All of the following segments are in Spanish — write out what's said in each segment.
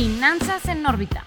Finanzas en órbita.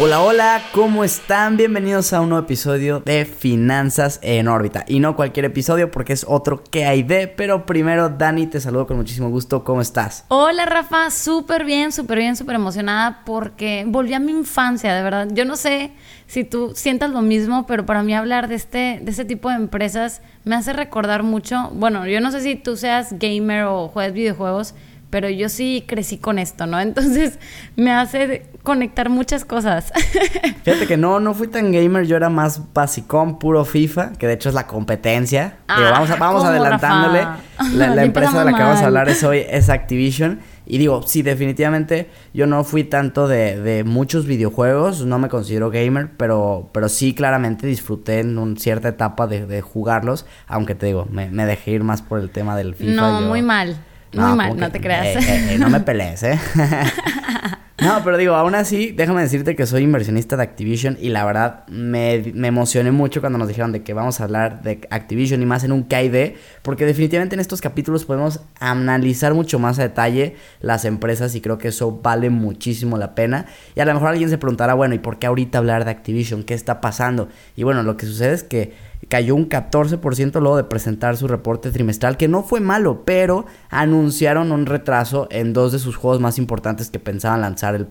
Hola, hola, ¿cómo están? Bienvenidos a un nuevo episodio de Finanzas en órbita. Y no cualquier episodio porque es otro que hay de, pero primero Dani, te saludo con muchísimo gusto, ¿cómo estás? Hola Rafa, súper bien, súper bien, súper emocionada porque volví a mi infancia, de verdad. Yo no sé si tú sientas lo mismo, pero para mí hablar de este, de este tipo de empresas me hace recordar mucho, bueno, yo no sé si tú seas gamer o juegas videojuegos, pero yo sí crecí con esto, ¿no? Entonces me hace conectar muchas cosas. Fíjate que no, no fui tan gamer, yo era más basicón, puro FIFA, que de hecho es la competencia. Ah, vamos vamos ¿cómo, adelantándole. Rafa? La, empresa de la que vamos a hablar es hoy es Activision. Y digo, sí, definitivamente yo no fui tanto de, de muchos videojuegos, no me considero gamer, pero, pero sí claramente disfruté en una cierta etapa de, de jugarlos, aunque te digo, me, me dejé ir más por el tema del FIFA. no, yo- muy mal. Muy no, mal, como no que- te creas. eh, eh, eh, no me pelees, ¿eh? no, pero digo, aún así, déjame decirte que soy inversionista de Activision y la verdad me, me emocioné mucho cuando nos dijeron de que vamos a hablar de Activision y más en un KD, porque definitivamente en estos capítulos podemos analizar mucho más a detalle las empresas y creo que eso vale muchísimo la pena. Y a lo mejor alguien se preguntará, bueno, ¿y por qué ahorita hablar de Activision? ¿Qué está pasando? Y bueno, lo que sucede es que cayó un 14% luego de presentar su reporte trimestral, que no fue malo, pero anunciaron un retraso en dos de sus juegos más importantes que pensaban lanzar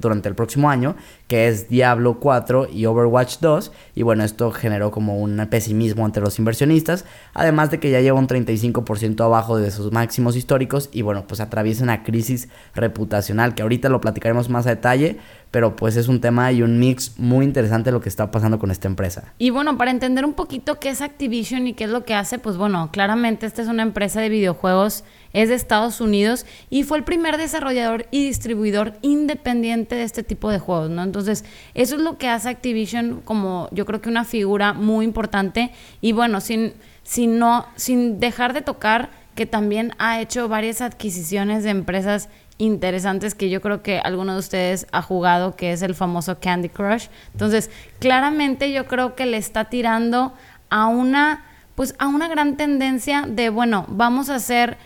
durante el próximo año, que es Diablo 4 y Overwatch 2, y bueno, esto generó como un pesimismo entre los inversionistas, además de que ya lleva un 35% abajo de sus máximos históricos, y bueno, pues atraviesa una crisis reputacional, que ahorita lo platicaremos más a detalle, pero pues es un tema y un mix muy interesante lo que está pasando con esta empresa. Y bueno, para entender un poquito qué es Activision y qué es lo que hace, pues bueno, claramente esta es una empresa de videojuegos, es de Estados Unidos y fue el primer desarrollador y distribuidor independiente de este tipo de juegos, ¿no? Entonces, eso es lo que hace Activision como yo creo que una figura muy importante y bueno, sin, sin, no, sin dejar de tocar que también ha hecho varias adquisiciones de empresas interesantes que yo creo que alguno de ustedes ha jugado, que es el famoso Candy Crush. Entonces, claramente yo creo que le está tirando a una, pues a una gran tendencia de, bueno, vamos a hacer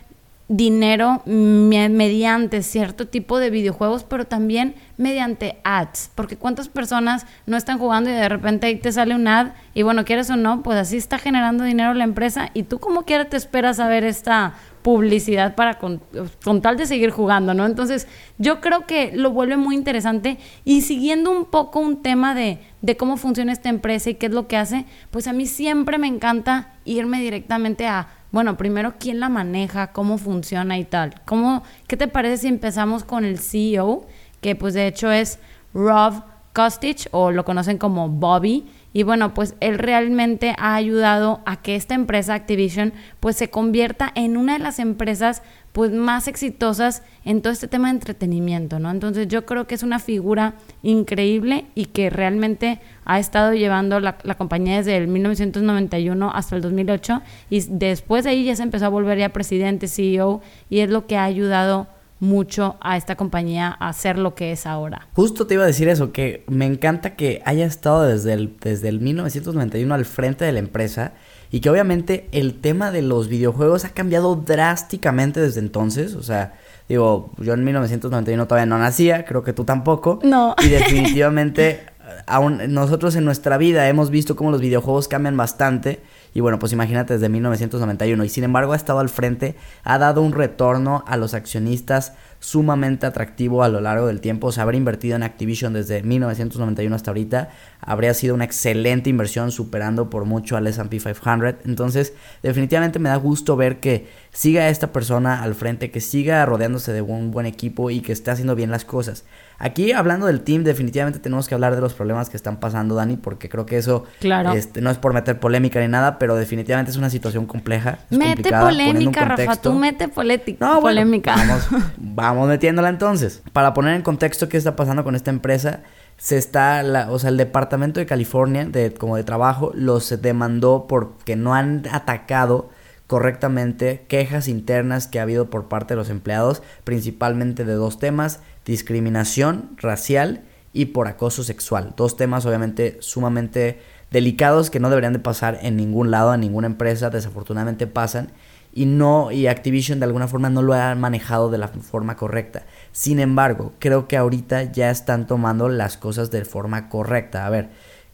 dinero me- mediante cierto tipo de videojuegos, pero también mediante ads, porque cuántas personas no están jugando y de repente ahí te sale un ad y bueno, quieres o no, pues así está generando dinero la empresa y tú como quiera te esperas a ver esta publicidad para con, con tal de seguir jugando, ¿no? Entonces yo creo que lo vuelve muy interesante y siguiendo un poco un tema de, de cómo funciona esta empresa y qué es lo que hace, pues a mí siempre me encanta irme directamente a bueno, primero, ¿quién la maneja? ¿Cómo funciona y tal? ¿Cómo, ¿Qué te parece si empezamos con el CEO? Que pues de hecho es Rob Kostich o lo conocen como Bobby. Y bueno, pues él realmente ha ayudado a que esta empresa Activision pues se convierta en una de las empresas pues más exitosas en todo este tema de entretenimiento, ¿no? Entonces yo creo que es una figura increíble y que realmente ha estado llevando la, la compañía desde el 1991 hasta el 2008 y después de ahí ya se empezó a volver ya presidente, CEO y es lo que ha ayudado mucho a esta compañía a ser lo que es ahora. Justo te iba a decir eso, que me encanta que haya estado desde el, desde el 1991 al frente de la empresa y que obviamente el tema de los videojuegos ha cambiado drásticamente desde entonces. O sea, digo, yo en 1991 todavía no nacía, creo que tú tampoco. No. Y definitivamente, aún nosotros en nuestra vida hemos visto cómo los videojuegos cambian bastante. Y bueno, pues imagínate desde 1991. Y sin embargo ha estado al frente, ha dado un retorno a los accionistas sumamente atractivo a lo largo del tiempo. O sea, invertido en Activision desde 1991 hasta ahorita habría sido una excelente inversión, superando por mucho al SP 500. Entonces, definitivamente me da gusto ver que siga esta persona al frente, que siga rodeándose de un buen equipo y que esté haciendo bien las cosas. Aquí, hablando del team, definitivamente tenemos que hablar de los problemas que están pasando, Dani, porque creo que eso Claro. este, no es por meter polémica ni nada, pero definitivamente es una situación compleja. es mete polémica, Rafa, tú mete No, bueno, polémica. vamos, vamos metiéndola entonces. Para poner en contexto qué está pasando con esta empresa, se está, la, o sea, el departamento de California, de, como de trabajo, los demandó porque no han atacado correctamente quejas internas que ha habido por parte de los empleados, principalmente de dos temas, discriminación racial y por acoso sexual. Dos temas obviamente sumamente delicados que no deberían de pasar en ningún lado, en ninguna empresa, desafortunadamente pasan. y no y Activision de alguna forma no lo ha manejado de la forma correcta. Sin embargo, creo que ahorita ya están tomando las cosas de forma correcta. A ver,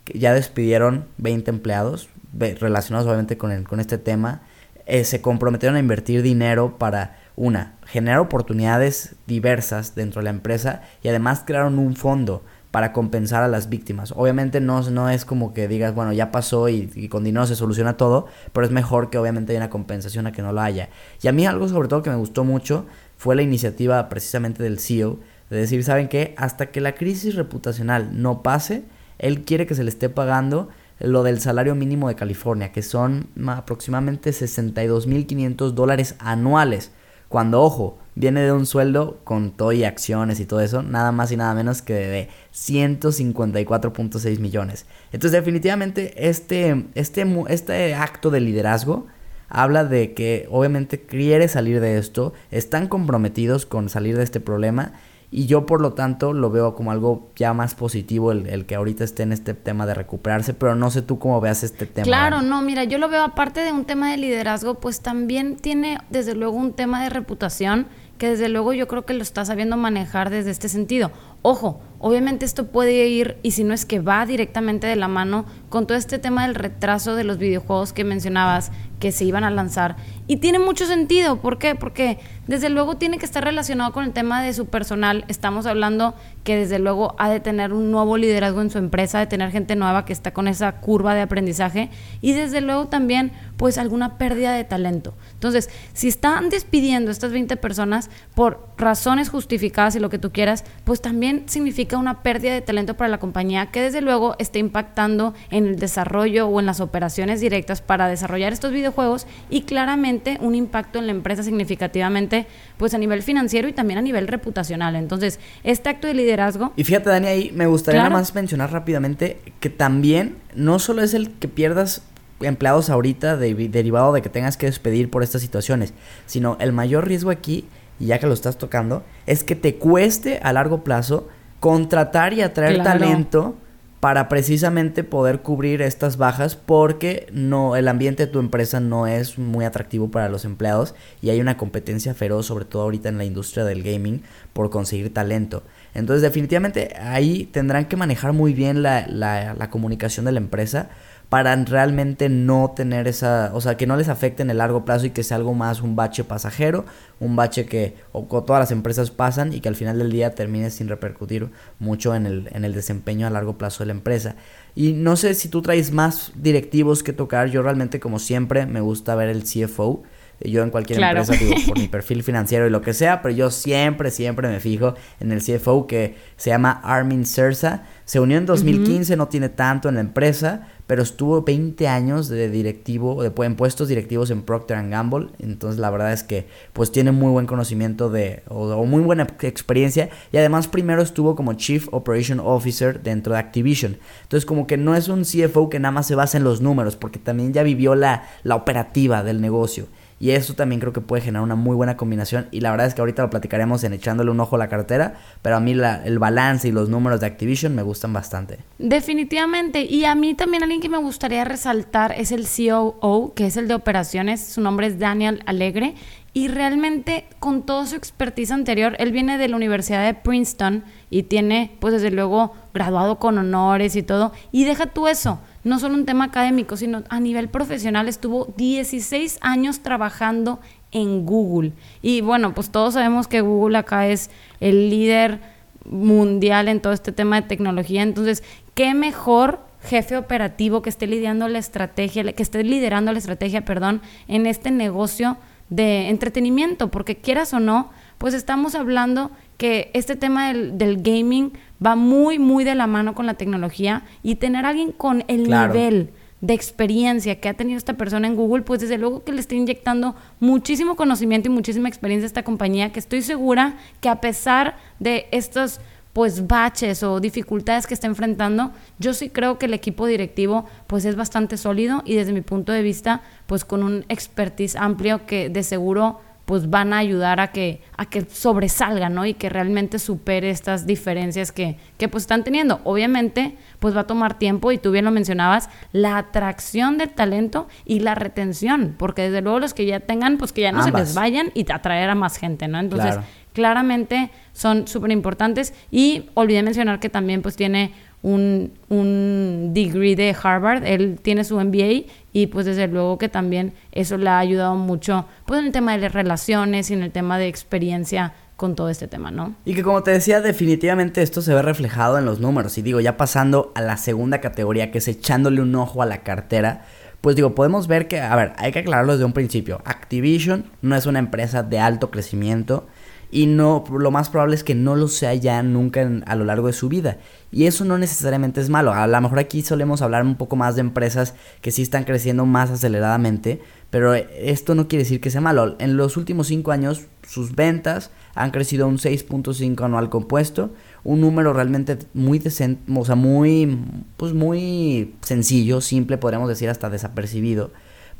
ya despidieron 20 empleados relacionados obviamente con, el, con este tema. Eh, se comprometieron a invertir dinero para, una, generar oportunidades diversas dentro de la empresa y además crearon un fondo para compensar a las víctimas. Obviamente no, no es como que digas, bueno, ya pasó y, con dinero se soluciona todo, pero es mejor que obviamente haya una compensación a que no lo haya. Y a mí algo sobre todo que me gustó mucho fue la iniciativa precisamente del CEO de decir, ¿saben qué? Hasta que la crisis reputacional no pase, él quiere que se le esté pagando lo del salario mínimo de California, que son aproximadamente 62.500 dólares anuales. Cuando, ojo, viene de un sueldo con todo y acciones y todo eso, nada más y nada menos que de 154.6 millones. Entonces, definitivamente, este, este, este acto de liderazgo habla de que obviamente quiere salir de esto, están comprometidos con salir de este problema y yo por lo tanto lo veo como algo ya más positivo el, el, que ahorita esté en este tema de recuperarse, pero no sé tú cómo veas este tema. Claro, no, mira, yo lo veo aparte de un tema de liderazgo, pues también tiene desde luego un tema de reputación que desde luego yo creo que lo está sabiendo manejar desde este sentido. Ojo, obviamente esto puede ir, y si no es que va directamente de la mano con todo este tema del retraso de los videojuegos que mencionabas, que se iban a lanzar. Y tiene mucho sentido, ¿por qué? Porque desde luego tiene que estar relacionado con el tema de su personal. Estamos hablando que desde luego ha de tener un nuevo liderazgo en su empresa, de tener gente nueva que está con esa curva de aprendizaje y desde luego también pues alguna pérdida de talento. Entonces, si están despidiendo estas 20 personas por razones justificadas y lo que tú quieras, pues también significa una pérdida de talento para la compañía que desde luego está impactando en el desarrollo o en las operaciones directas para desarrollar estos videojuegos y claramente un impacto en la empresa significativamente pues a nivel financiero y también a nivel reputacional. Entonces, este acto de liderazgo... Y fíjate, Dani, ahí me gustaría nada más mencionar rápidamente que también no solo es el que pierdas empleados ahorita derivado de que tengas que despedir por estas situaciones, sino el mayor riesgo aquí, y ya que lo estás tocando, es que te cueste a largo plazo contratar y atraer talento para precisamente poder cubrir estas bajas porque no el ambiente de tu empresa no es muy atractivo para los empleados y hay una competencia feroz sobre todo ahorita en la industria del gaming por conseguir talento. Entonces definitivamente ahí tendrán que manejar muy bien la, la, la comunicación de la empresa para realmente no tener esa, o sea, que no les afecte en el largo plazo y que sea algo más un bache pasajero, un bache que o, todas las empresas pasan y que al final del día termine sin repercutir mucho en el, en el desempeño a largo plazo de la empresa. Y no sé si tú traes más directivos que tocar, yo realmente como siempre me gusta ver el CFO, yo en cualquier empresa, digo, por mi perfil financiero y lo que sea, pero yo siempre, siempre me fijo en el CFO que se llama Armin Sersa. Se unió en 2015, no tiene tanto en la empresa, pero estuvo 20 años de directivo, de en puestos directivos en Procter Gamble, entonces la verdad es que pues tiene muy buen conocimiento de, o, muy buena experiencia, y además primero estuvo como Chief Operation Officer dentro de Activision, entonces como que no es un CFO que nada más se basa en los números, porque también ya vivió la, la operativa del negocio. Y eso también creo que puede generar una muy buena combinación. Y la verdad es que ahorita lo platicaremos en echándole un ojo a la cartera. Pero a mí el balance y los números de Activision me gustan bastante. Definitivamente. Y a mí también alguien que me gustaría resaltar es el COO, que es el de operaciones. Su nombre es Daniel Alegre. Y realmente con toda su expertise anterior, él viene de la Universidad de Princeton y tiene, pues desde luego, graduado con honores y todo. Y deja tú eso no solo un tema académico, sino a nivel profesional. Estuvo 16 años trabajando en Google. Y bueno, pues todos sabemos que Google acá es el líder mundial en todo este tema de tecnología. Entonces, ¿qué mejor jefe operativo que esté liderando la estrategia, que esté liderando la estrategia, perdón, en este negocio de entretenimiento? Porque quieras o no, pues estamos hablando que este tema del, gaming va muy, muy de la mano con la tecnología y tener a alguien con el nivel de experiencia que ha tenido esta persona en Google, pues desde luego que le está inyectando muchísimo conocimiento y muchísima experiencia a esta compañía, que estoy segura que a pesar de estos pues baches o dificultades que está enfrentando, yo sí creo que el equipo directivo pues es bastante sólido y desde mi punto de vista pues con un expertise amplio que de seguro pues van a ayudar a que, a que sobresalga, ¿no? Y que realmente supere estas diferencias que, que pues están teniendo. Obviamente, pues va a tomar tiempo y tú bien lo mencionabas, la atracción del talento y la retención, porque desde luego los que ya tengan, pues que ya no se les vayan y atraer a más gente, ¿no? Entonces, claramente son súper importantes y olvidé mencionar que también pues tiene un, un degree de Harvard, él tiene su MBA y pues desde luego que también eso le ha ayudado mucho pues en el tema de relaciones y en el tema de experiencia con todo este tema, ¿no? Y que como te decía, definitivamente esto se ve reflejado en los números. Y digo, ya pasando a la segunda categoría, que es echándole un ojo a la cartera, pues digo, podemos ver que, a ver, hay que aclararlo desde un principio. Activision no es una empresa de alto crecimiento y no lo más probable es que no lo sea ya nunca a lo largo de su vida. Y eso no necesariamente es malo. A lo mejor aquí solemos hablar un poco más de empresas que sí están creciendo más aceleradamente, pero esto no quiere decir que sea malo. En los últimos cinco años sus ventas han crecido un 6.5 anual compuesto, un número realmente muy decente, o sea, muy pues muy sencillo, simple, podríamos decir hasta desapercibido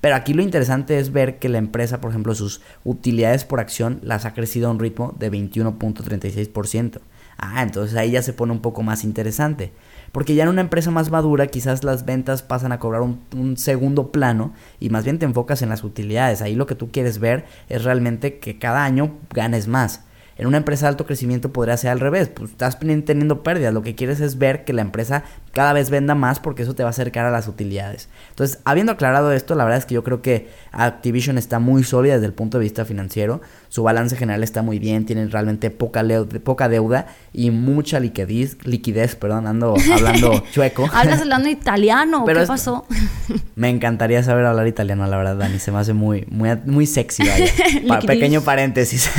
pero aquí lo interesante es ver que la empresa, por ejemplo, sus utilidades por acción las ha crecido a un ritmo de 21.36%. Ah, entonces ahí ya se pone un poco más interesante. Porque ya en una empresa más madura quizás las ventas pasan a cobrar un, un, segundo plano y más bien te enfocas en las utilidades. Ahí lo que tú quieres ver es realmente que cada año ganes más. En una empresa de alto crecimiento podría ser al revés, pues estás teniendo pérdidas, lo que quieres es ver que la empresa cada vez venda más porque eso te va a acercar a las utilidades. Entonces, habiendo aclarado esto, la verdad es que yo creo que Activision está muy sólida desde el punto de vista financiero, su balance general está muy bien, tienen realmente poca, poca deuda y mucha liquidez, liquidez, perdón, ando hablando chueco. Hablas hablando italiano, Pero ¿qué pasó? Me encantaría saber hablar italiano, la verdad, Dani, se me hace muy, muy, muy sexy, pequeño paréntesis.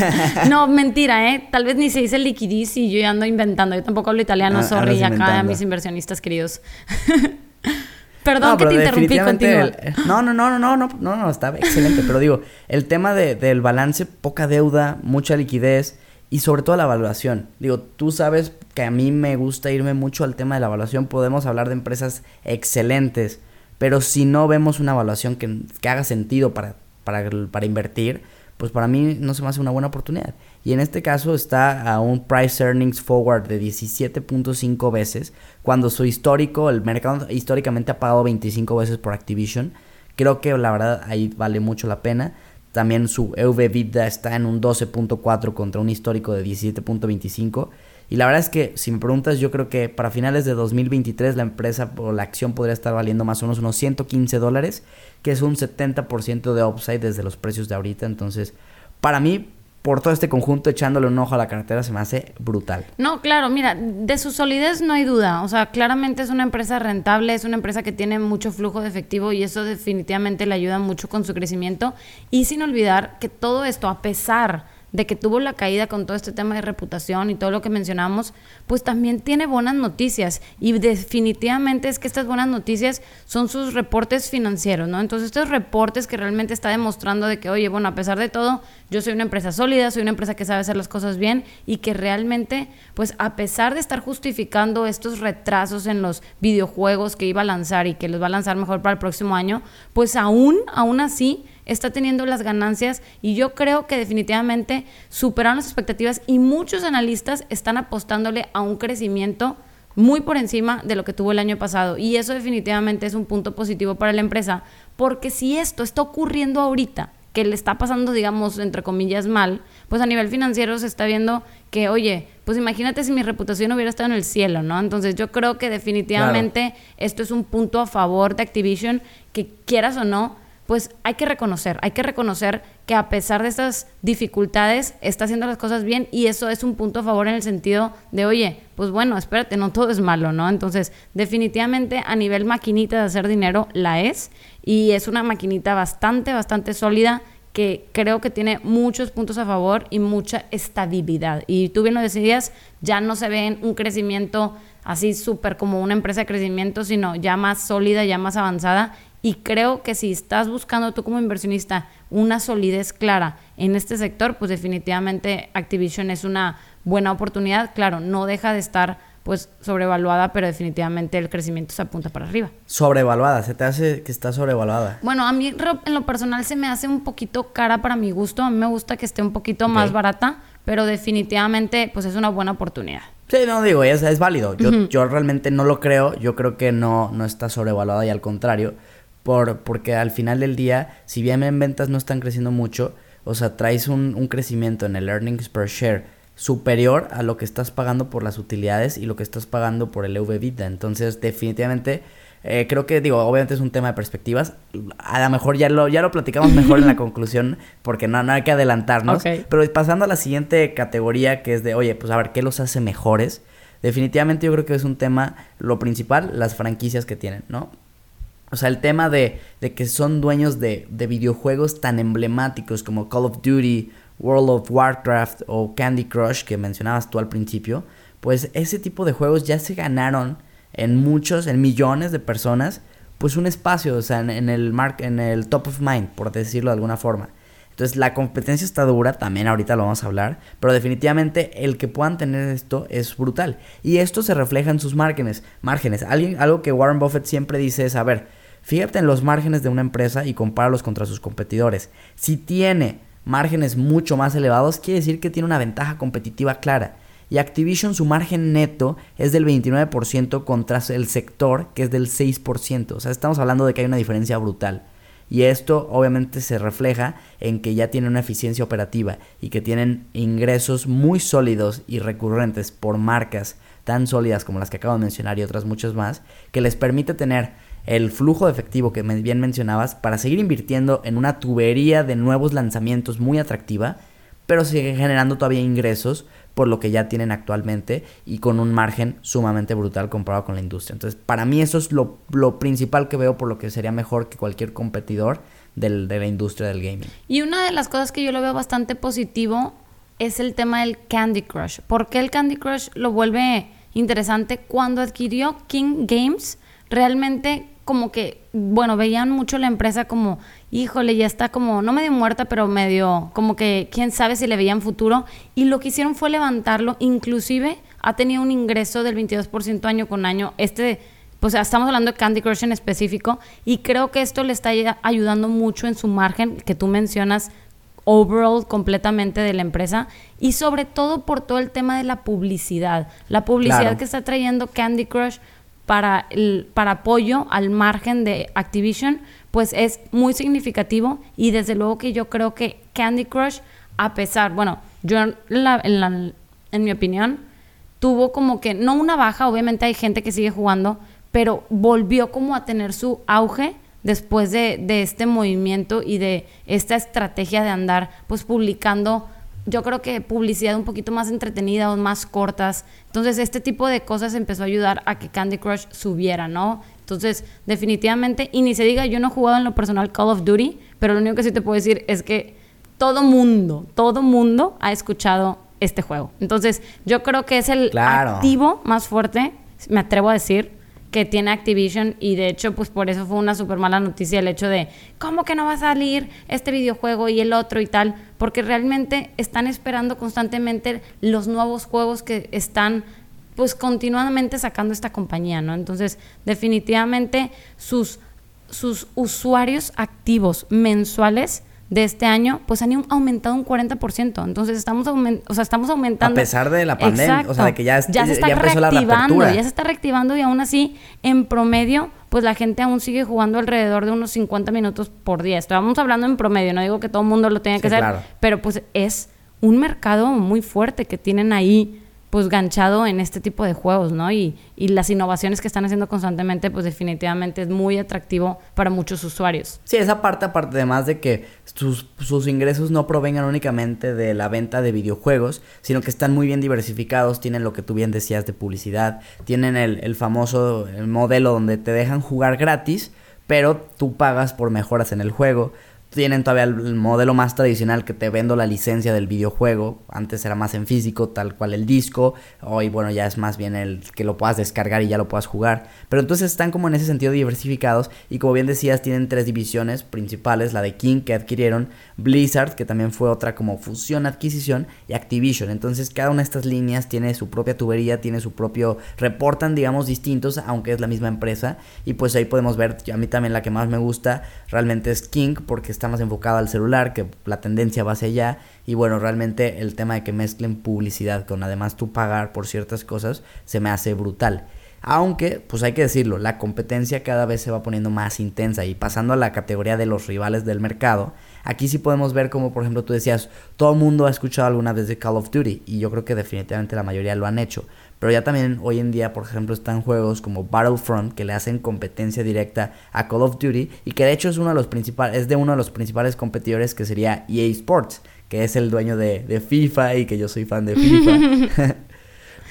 no, mentira, ¿eh? Tal vez ni se dice liquidez y yo ya ando inventando, yo tampoco hablo italiano, ah, sorry, acá a mis inversionistas Perdón no, que te interrumpí, continúa. Eh, no, no, no, no, no, no, no, no, está excelente. pero digo, el tema del balance, poca deuda, mucha liquidez y sobre todo la evaluación. Digo, tú sabes que a mí me gusta irme mucho al tema de la evaluación. Podemos hablar de empresas excelentes, pero si no vemos una evaluación que, que haga sentido para, para, para invertir, pues para mí no se me hace una buena oportunidad. Y en este caso está a un price earnings forward de 17.5 veces, cuando su histórico, el mercado históricamente ha pagado 25 veces por Activision. Creo que la verdad ahí vale mucho la pena. También su EV está en un 12.4 contra un histórico de 17.25. Y la verdad es que, si me preguntas, yo creo que para finales de 2023 la empresa o la acción podría estar valiendo más o menos unos 115 dólares, que es un 70% de upside desde los precios de ahorita. Entonces, para mí, por todo este conjunto, echándole un ojo a la cartera, se me hace brutal. No, claro, mira, de su solidez no hay duda. O sea, claramente es una empresa rentable, es una empresa que tiene mucho flujo de efectivo y eso definitivamente le ayuda mucho con su crecimiento. Y sin olvidar que todo esto, a pesar de que tuvo la caída con todo este tema de reputación y todo lo que mencionamos, pues también tiene buenas noticias y definitivamente es que estas buenas noticias son sus reportes financieros, ¿no? Entonces estos reportes que realmente está demostrando de que, oye, bueno, a pesar de todo, yo soy una empresa sólida, soy una empresa que sabe hacer las cosas bien y que realmente, pues a pesar de estar justificando estos retrasos en los videojuegos que iba a lanzar y que los va a lanzar mejor para el próximo año, pues aún, aún así, está teniendo las ganancias y yo creo que definitivamente superaron las expectativas y muchos analistas están apostándole a un crecimiento muy por encima de lo que tuvo el año pasado. Y eso definitivamente es un punto positivo para la empresa, porque si esto está ocurriendo ahorita, que le está pasando, digamos, entre comillas, mal, pues a nivel financiero se está viendo que, oye, pues imagínate si mi reputación hubiera estado en el cielo, ¿no? Entonces yo creo que definitivamente esto es un punto a favor de Activision, que quieras o no, pues hay que reconocer, hay que reconocer que a pesar de estas dificultades está haciendo las cosas bien y eso es un punto a favor en el sentido de, oye, pues bueno, espérate, no todo es malo, ¿no? Entonces, definitivamente a nivel maquinita de hacer dinero la es y es una maquinita bastante, bastante sólida que creo que tiene muchos puntos a favor y mucha estabilidad. Y tú bien lo decías, ya no se ve un crecimiento así súper como una empresa de crecimiento, sino ya más sólida, ya más avanzada y creo que si estás buscando tú como inversionista una solidez clara en este sector, pues definitivamente Activision es una buena oportunidad. Claro, no deja de estar pues sobrevaluada, pero definitivamente el crecimiento se apunta para arriba. Sobrevaluada, se te hace que está sobrevaluada. Bueno, a mí en lo personal se me hace un poquito cara para mi gusto, a mí me gusta que esté un poquito más barata, pero definitivamente pues es una buena oportunidad. Sí, no digo, es, es válido. Yo, yo realmente no lo creo, yo creo que no, no está sobrevaluada y al contrario, por, porque al final del día, si bien en ventas no están creciendo mucho, o sea, traes un, un crecimiento en el earnings per share superior a lo que estás pagando por las utilidades y lo que estás pagando por el EV Vida. Entonces, definitivamente, eh, creo que, digo, obviamente es un tema de perspectivas. A lo mejor ya lo, ya lo platicamos mejor en la conclusión, porque no, no hay que adelantarnos. Pero pasando a la siguiente categoría, que es de, oye, pues a ver, ¿qué los hace mejores? Definitivamente yo creo que es un tema, lo principal, las franquicias que tienen, ¿no? O sea, el tema de, de que son dueños de, de videojuegos tan emblemáticos como Call of Duty World of Warcraft o Candy Crush que mencionabas tú al principio, pues ese tipo de juegos ya se ganaron en muchos, en millones de personas, pues un espacio, o sea, en, el en el top of mind, por decirlo de alguna forma. Entonces la competencia está dura, también ahorita lo vamos a hablar, pero definitivamente el que puedan tener esto es brutal. Y esto se refleja en sus márgenes. Márgenes. Alguien, algo que Warren Buffett siempre dice es, a ver, fíjate en los márgenes de una empresa y compáralos contra sus competidores. Si tiene márgenes mucho más elevados, quiere decir que tiene una ventaja competitiva clara. Y Activision su margen neto es del 29% contra el sector que es del 6%. O sea, estamos hablando de que hay una diferencia brutal. Y esto obviamente se refleja en que ya tienen una eficiencia operativa y que tienen ingresos muy sólidos y recurrentes por marcas tan sólidas como las que acabo de mencionar y otras muchas más, que les permite tener el flujo de efectivo que bien mencionabas para seguir invirtiendo en una tubería de nuevos lanzamientos muy atractiva, pero sigue generando todavía ingresos por lo que ya tienen actualmente y con un margen sumamente brutal comparado con la industria. Entonces, para mí eso es lo, principal que veo por lo que sería mejor que cualquier competidor del, de la industria del gaming. Y una de las cosas que yo lo veo bastante positivo es el tema del Candy Crush. ¿Por qué el Candy Crush lo vuelve interesante? Cuando adquirió King Games, realmente como que, bueno, veían mucho la empresa como, híjole, ya está como, no medio muerta, pero medio, como que quién sabe si le veían futuro. Y lo que hicieron fue levantarlo, inclusive ha tenido un ingreso del 22% año con año. Este, pues estamos hablando de Candy Crush en específico, y creo que esto le está ayudando mucho en su margen, que tú mencionas, overall completamente de la empresa y sobre todo por todo el tema de la publicidad. La publicidad que está trayendo Candy Crush para, el, para apoyo al margen de Activision, pues es muy significativo y desde luego que yo creo que Candy Crush, a pesar, bueno, yo en, en mi opinión, tuvo como que, no una baja, obviamente hay gente que sigue jugando, pero volvió como a tener su auge después de, de este movimiento y de esta estrategia de andar pues publicando yo creo que publicidad un poquito más entretenida o más cortas. Entonces, este tipo de cosas empezó a ayudar a que Candy Crush subiera, ¿no? Entonces, definitivamente, y ni se diga, yo no he jugado en lo personal Call of Duty, pero lo único que sí te puedo decir es que todo mundo, todo mundo ha escuchado este juego. Entonces, yo creo que es el activo más fuerte, me atrevo a decir, que tiene Activision y de hecho pues por eso fue una súper mala noticia el hecho de cómo que no va a salir este videojuego y el otro y tal, porque realmente están esperando constantemente los nuevos juegos que están pues continuamente sacando esta compañía, ¿no? Entonces definitivamente sus, sus usuarios activos mensuales de este año, pues han aumentado un 40%. Entonces estamos, o sea, estamos aumentando. A pesar de la pandemia, o sea, de que ya, ya se está reactivando, ya se está reactivando y aún así, en promedio, pues la gente aún sigue jugando alrededor de unos 50 minutos por día. Estamos hablando en promedio, no digo que todo el mundo lo tenga que hacer, pero pues es un mercado muy fuerte que tienen ahí pues ganchado en este tipo de juegos, ¿no? Y, y, las innovaciones que están haciendo constantemente, pues definitivamente es muy atractivo para muchos usuarios. Sí, esa parte, aparte además de que sus, sus, ingresos no provengan únicamente de la venta de videojuegos, sino que están muy bien diversificados, tienen lo que tú bien decías de publicidad, tienen el, el famoso modelo donde te dejan jugar gratis, pero tú pagas por mejoras en el juego tienen todavía el modelo más tradicional que te vendo la licencia del videojuego. Antes era más en físico, tal cual el disco. Hoy, bueno, ya es más bien el que lo puedas descargar y ya lo puedas jugar. Pero entonces están como en ese sentido diversificados. Y como bien decías, tienen tres divisiones principales. La de King que adquirieron, Blizzard, que también fue otra como fusión, adquisición, y Activision. Entonces cada una de estas líneas tiene su propia tubería, tiene su propio... Reportan, digamos, distintos, aunque es la misma empresa. Y pues ahí podemos ver, a mí también la que más me gusta realmente es King, porque está más enfocado al celular, que la tendencia va hacia allá. Y bueno, realmente el tema de que mezclen publicidad con además tú pagar por ciertas cosas se me hace brutal. Aunque, pues hay que decirlo, la competencia cada vez se va poniendo más intensa y pasando a la categoría de los rivales del mercado, aquí sí podemos ver como por ejemplo tú decías, todo el mundo ha escuchado alguna vez de Call of Duty y yo creo que definitivamente la mayoría lo han hecho. Pero ya también hoy en día, por ejemplo, están juegos como Battlefront que le hacen competencia directa a Call of Duty y que de hecho es uno de los principales, es de uno de los principales competidores que sería EA Sports, que es el dueño de, de FIFA y que yo soy fan de FIFA.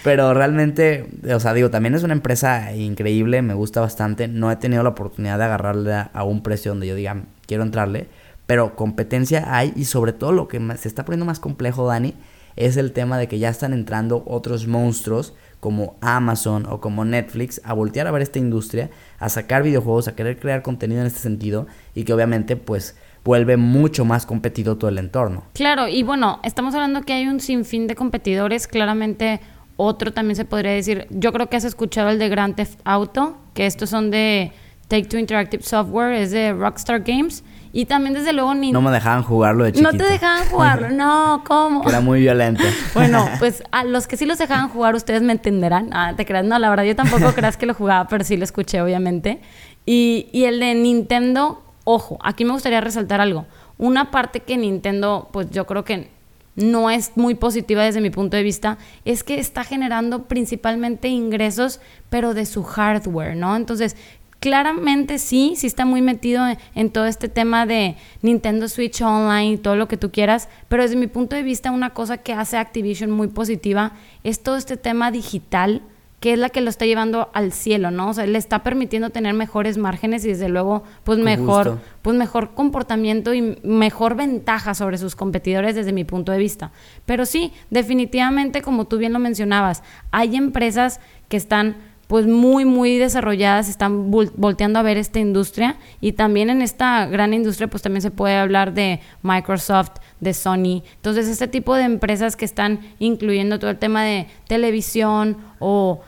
Pero realmente, o sea, digo, también es una empresa increíble, me gusta bastante. No he tenido la oportunidad de agarrarle a un precio donde yo diga, quiero entrarle. Pero competencia hay y sobre todo lo que se está poniendo más complejo, Dani, es el tema de que ya están entrando otros monstruos como Amazon o como Netflix a voltear a ver esta industria, a sacar videojuegos, a querer crear contenido en este sentido y que obviamente pues vuelve mucho más competido todo el entorno. Claro, y bueno, estamos hablando que hay un sinfín de competidores, claramente otro también se podría decir, yo creo que has escuchado el de Grand Theft Auto, que estos son de Take Two Interactive Software, es de Rockstar Games y también, desde luego, ni... No me dejaban jugarlo de chiquito. No te dejaban jugarlo, no, ¿cómo? era muy violento. Bueno, pues a los que sí los dejaban jugar, ustedes me entenderán. Ah, te creas, no, la verdad, yo tampoco creas que lo jugaba, pero sí lo escuché, obviamente. Y, y el de Nintendo, ojo, aquí me gustaría resaltar algo. Una parte que Nintendo, pues yo creo que no es muy positiva desde mi punto de vista, es que está generando principalmente ingresos, pero de su hardware, ¿no? Entonces, claramente sí, sí está muy metido en, todo este tema de Nintendo Switch Online y todo lo que tú quieras, pero desde mi punto de vista una cosa que hace Activision muy positiva es todo este tema digital que es la que lo está llevando al cielo, ¿no? O sea, le está permitiendo tener mejores márgenes y desde luego, pues mejor, pues mejor comportamiento y mejor ventaja sobre sus competidores desde mi punto de vista. Pero sí, definitivamente, como tú bien lo mencionabas, hay empresas que están pues muy, muy desarrolladas, están volteando a ver esta industria y también en esta gran industria pues también se puede hablar de Microsoft, de Sony. Entonces este tipo de empresas que están incluyendo todo el tema de televisión o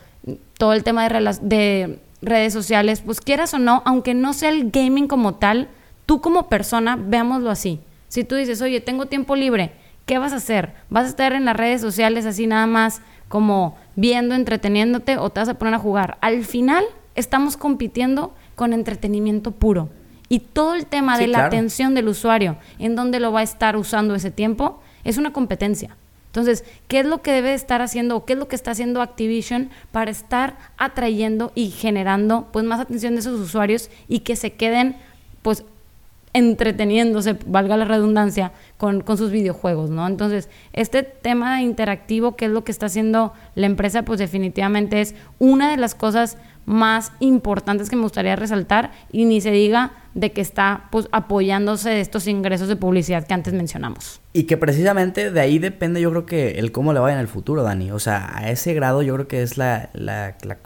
todo el tema de, de redes sociales, pues quieras o no, aunque no sea el gaming como tal, tú como persona, veámoslo así. Si tú dices, oye, tengo tiempo libre, ¿qué vas a hacer? ¿Vas a estar en las redes sociales así nada más como viendo, entreteniéndote o te vas a poner a jugar. Al final estamos compitiendo con entretenimiento puro. Y todo el tema de la atención del usuario, en dónde lo va a estar usando ese tiempo, es una competencia. Entonces, ¿qué es lo que debe estar haciendo o qué es lo que está haciendo Activision para estar atrayendo y generando pues más atención de esos usuarios y que se queden pues entreteniéndose, valga la redundancia, con, sus videojuegos, ¿no? Entonces, este tema interactivo, que es lo que está haciendo la empresa, pues definitivamente es una de las cosas más importantes que me gustaría resaltar y ni se diga de que está pues apoyándose de estos ingresos de publicidad que antes mencionamos. Y que precisamente de ahí depende yo creo que el cómo le vaya en el futuro, Dani. O sea, a ese grado yo creo que es la, la, la,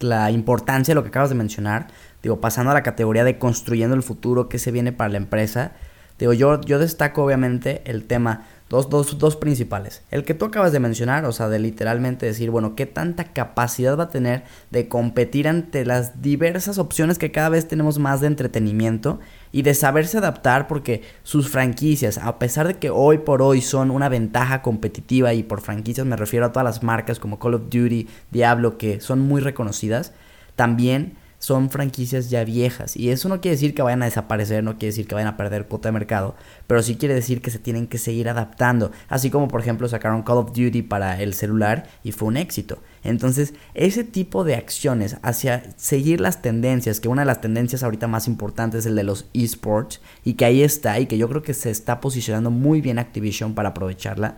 la importancia de lo que acabas de mencionar digo, pasando a la categoría de construyendo el futuro, que se viene para la empresa, digo, yo, yo destaco obviamente el tema, dos, dos, dos principales. El que tú acabas de mencionar, o sea, de literalmente decir, bueno, qué tanta capacidad va a tener de competir ante las diversas opciones que cada vez tenemos más de entretenimiento y de saberse adaptar porque sus franquicias, a pesar de que hoy por hoy son una ventaja competitiva y por franquicias me refiero a todas las marcas como Call of Duty, Diablo, que son muy reconocidas, también son franquicias ya viejas. Y eso no quiere decir que vayan a desaparecer, no quiere decir que vayan a perder cuota de mercado, pero sí quiere decir que se tienen que seguir adaptando. Así como por ejemplo sacaron Call of Duty para el celular y fue un éxito. Entonces, ese tipo de acciones hacia seguir las tendencias, que una de las tendencias ahorita más importantes es el de los esports, y que ahí está, y que yo creo que se está posicionando muy bien Activision para aprovecharla.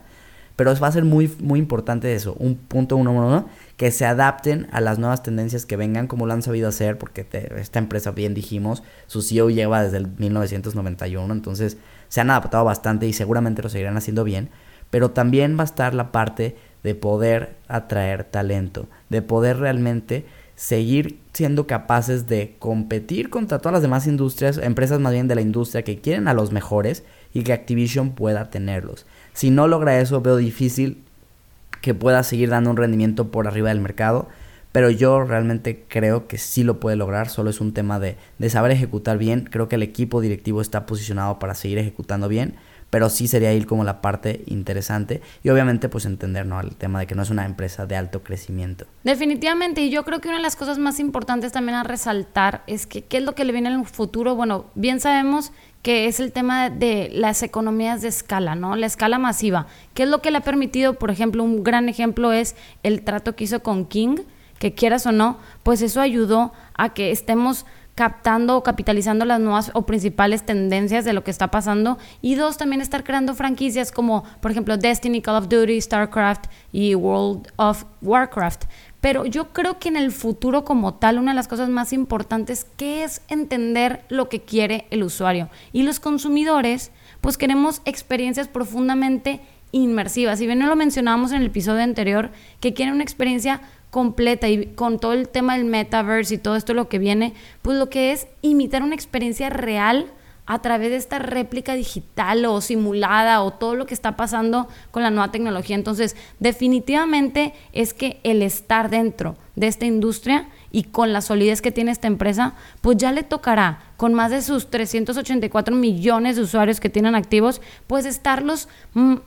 Pero va a ser muy, muy importante eso. Un punto uno, uno, que se adapten a las nuevas tendencias que vengan, como lo han sabido hacer, porque esta empresa, bien dijimos, su CEO lleva desde el 1991, entonces se han adaptado bastante y seguramente lo seguirán haciendo bien, pero también va a estar la parte de poder atraer talento, de poder realmente seguir siendo capaces de competir contra todas las demás industrias, empresas más bien de la industria que quieren a los mejores y que Activision pueda tenerlos. Si no logra eso, veo difícil que pueda seguir dando un rendimiento por arriba del mercado, pero yo realmente creo que sí lo puede lograr, solo es un tema de, de saber ejecutar bien, creo que el equipo directivo está posicionado para seguir ejecutando bien, pero sí sería ir como la parte interesante y obviamente pues entender ¿no? el tema de que no es una empresa de alto crecimiento. Definitivamente, y yo creo que una de las cosas más importantes también a resaltar es que qué es lo que le viene en el futuro. Bueno, bien sabemos que es el tema de las economías de escala, ¿no? La escala masiva. ¿Qué es lo que le ha permitido? Por ejemplo, un gran ejemplo es el trato que hizo con King, que quieras o no, pues eso ayudó a que estemos captando o capitalizando las nuevas o principales tendencias de lo que está pasando. Y dos, también estar creando franquicias como, por ejemplo, Destiny, Call of Duty, StarCraft y World of Warcraft. Pero yo creo que en el futuro como tal, una de las cosas más importantes que es entender lo que quiere el usuario. Y los consumidores, pues queremos experiencias profundamente inmersivas. Si bien no lo mencionábamos en el episodio anterior, que quieren una experiencia completa y con todo el tema del metaverse y todo esto lo que viene, pues lo que es imitar una experiencia real a través de esta réplica digital o simulada o todo lo que está pasando con la nueva tecnología. Entonces, definitivamente es que el estar dentro de esta industria y con la solidez que tiene esta empresa, pues ya le tocará, con más de sus 384 millones de usuarios que tienen activos, pues estarlos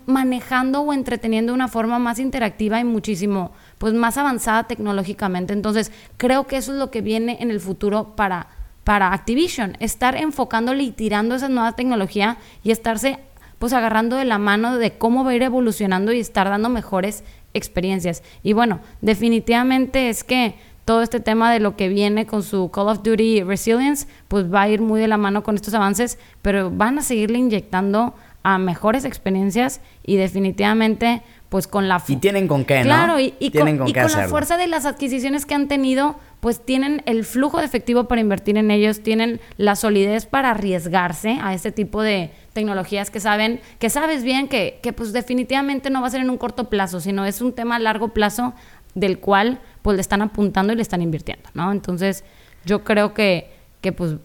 manejando o entreteniendo de una forma más interactiva y muchísimo pues más avanzada tecnológicamente. Entonces, creo que eso es lo que viene en el futuro para para Activision, estar enfocándole y tirando esa nueva tecnología y estarse pues agarrando de la mano de cómo va a ir evolucionando y estar dando mejores experiencias. Y bueno, definitivamente es que todo este tema de lo que viene con su Call of Duty Resilience, pues va a ir muy de la mano con estos avances, pero van a seguirle inyectando a mejores experiencias y definitivamente pues con la... Y tienen con qué, ¿no? Claro, y, con, la fuerza de las adquisiciones que han tenido, pues tienen el flujo de efectivo para invertir en ellos, tienen la solidez para arriesgarse a este tipo de tecnologías que saben, que sabes bien que, que pues definitivamente no va a ser en un corto plazo, sino es un tema a largo plazo del cual pues le están apuntando y le están invirtiendo, ¿no? Entonces, yo creo que, que pues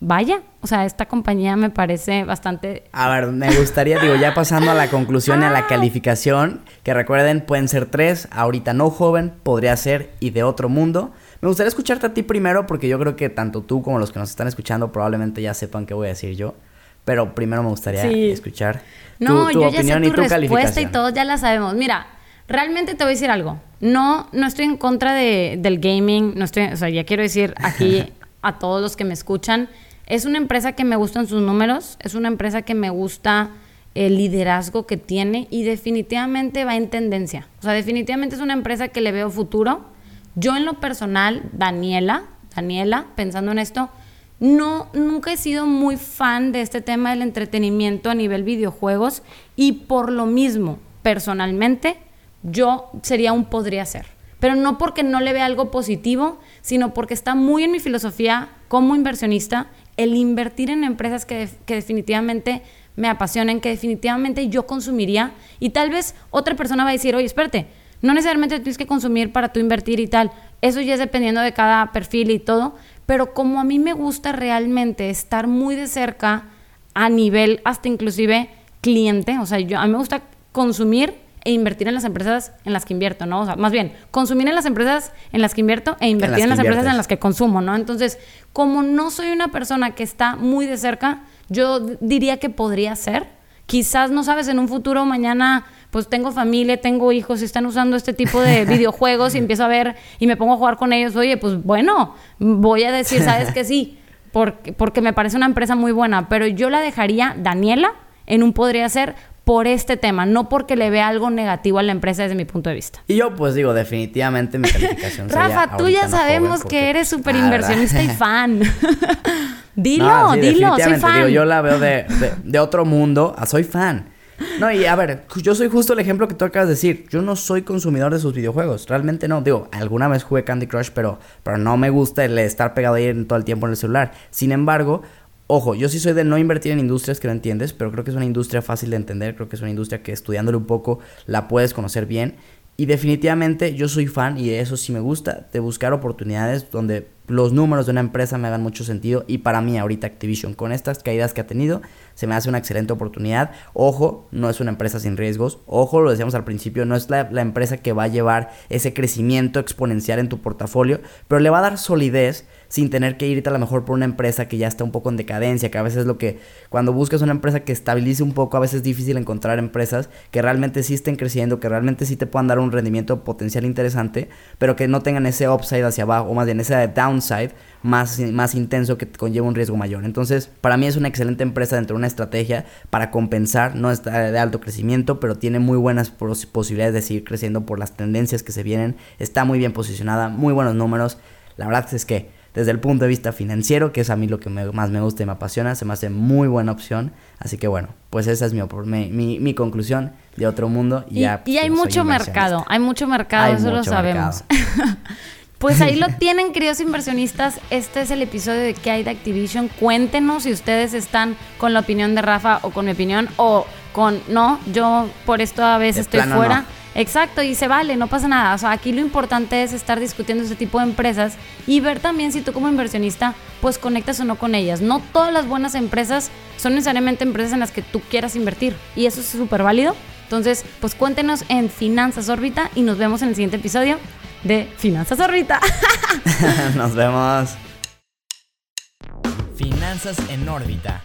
vaya, o sea, esta compañía me parece bastante... A ver, me gustaría, digo, ya pasando a la conclusión y a la ah. calificación, que recuerden, pueden ser tres, ahorita no joven, podría ser y de otro mundo. Me gustaría escucharte a ti primero porque yo creo que tanto tú como los que nos están escuchando probablemente ya sepan qué voy a decir yo. Pero primero me gustaría escuchar no, tu, yo ya sé tu y tu respuesta y todos ya la sabemos. Mira, realmente te voy a decir algo. No, no estoy en contra de, del gaming. No estoy, o sea, ya quiero decir aquí a todos los que me escuchan. Es una empresa que me gustan sus números. Es una empresa que me gusta el liderazgo que tiene y definitivamente va en tendencia. O sea, definitivamente es una empresa que le veo futuro. Yo en lo personal, Daniela, Daniela, pensando en esto, no, nunca he sido muy fan de este tema del entretenimiento a nivel videojuegos y por lo mismo, personalmente, yo sería un podría ser. Pero no porque no le vea algo positivo, sino porque está muy en mi filosofía como inversionista el invertir en empresas que, que definitivamente me apasionen, que definitivamente yo consumiría. Y tal vez otra persona va a decir, oye, espérate, no necesariamente tienes que consumir para tú invertir y tal. Eso ya es dependiendo de cada perfil y todo. Pero como a mí me gusta realmente estar muy de cerca a nivel hasta inclusive cliente, o sea, yo, a mí me gusta consumir e invertir en las empresas en las que invierto, ¿no? O sea, más bien, consumir en las empresas en las que invierto e invertir en las, empresas en las que consumo, ¿no? Entonces, como no soy una persona que está muy de cerca, yo diría que podría ser. Quizás, no sabes, en un futuro mañana pues tengo familia, tengo hijos, y están usando este tipo de videojuegos y empiezo a ver y me pongo a jugar con ellos, oye, pues bueno, voy a decir, ¿sabes que sí? Porque, porque me parece una empresa muy buena, pero yo la dejaría, Daniela, en un podría ser por este tema, no porque le vea algo negativo a la empresa desde mi punto de vista. Y yo pues digo, definitivamente mi calificación sería Rafa, tú ya sabemos que eres súper inversionista y fan. dilo, dilo, soy fan. yo la veo de, otro mundo, ah, soy fan. No, y a ver, yo soy justo el ejemplo que tú acabas de decir. Yo no soy consumidor de sus videojuegos. Realmente no. Digo, alguna vez jugué Candy Crush, pero, pero no me gusta el estar pegado ahí todo el tiempo en el celular. Sin embargo, ojo, yo sí soy de no invertir en industrias que no entiendes, pero creo que es una industria fácil de entender. Creo que es una industria que estudiándole un poco la puedes conocer bien. Y definitivamente yo soy fan, y eso sí me gusta, de buscar oportunidades donde los números de una empresa me hagan mucho sentido. Y para mí ahorita Activision, con estas caídas que ha tenido, se me hace una excelente oportunidad. Ojo, no es una empresa sin riesgos. Ojo, lo decíamos al principio, no es la, la empresa que va a llevar ese crecimiento exponencial en tu portafolio, pero le va a dar solidez sin tener que irte a lo mejor por una empresa que ya está un poco en decadencia, que a veces es lo que cuando buscas una empresa que estabilice un poco, a veces es difícil encontrar empresas que realmente sí estén creciendo, que realmente sí te puedan dar un rendimiento potencial interesante, pero que no tengan ese upside hacia abajo, o más bien ese downside más, más intenso que conlleva un riesgo mayor. Entonces, para mí es una excelente empresa dentro de una estrategia para compensar, no está de alto crecimiento, pero tiene muy buenas posibilidades de seguir creciendo por las tendencias que se vienen, está muy bien posicionada, muy buenos números. La verdad es que desde el punto de vista financiero, que es a mí lo que más me gusta y me apasiona, se me hace muy buena opción. Así que bueno, pues esa es mi, mi, mi conclusión de otro mundo. Y, ya, y hay mucho mercado, hay mucho mercado, eso lo sabemos. Pues ahí lo tienen, queridos inversionistas. Este es el episodio de ¿Qué hay de Activision? Cuéntenos si ustedes están con la opinión de Rafa o con mi opinión o con no, yo por esto a veces estoy fuera. Exacto, y se vale, no pasa nada. O sea, aquí lo importante es estar discutiendo ese tipo de empresas y ver también si tú como inversionista pues conectas o no con ellas. No todas las buenas empresas son necesariamente empresas en las que tú quieras invertir y eso es súper válido. Entonces, pues cuéntenos en Finanzas Órbita y nos vemos en el siguiente episodio de Finanzas Órbita. nos vemos. Finanzas en órbita.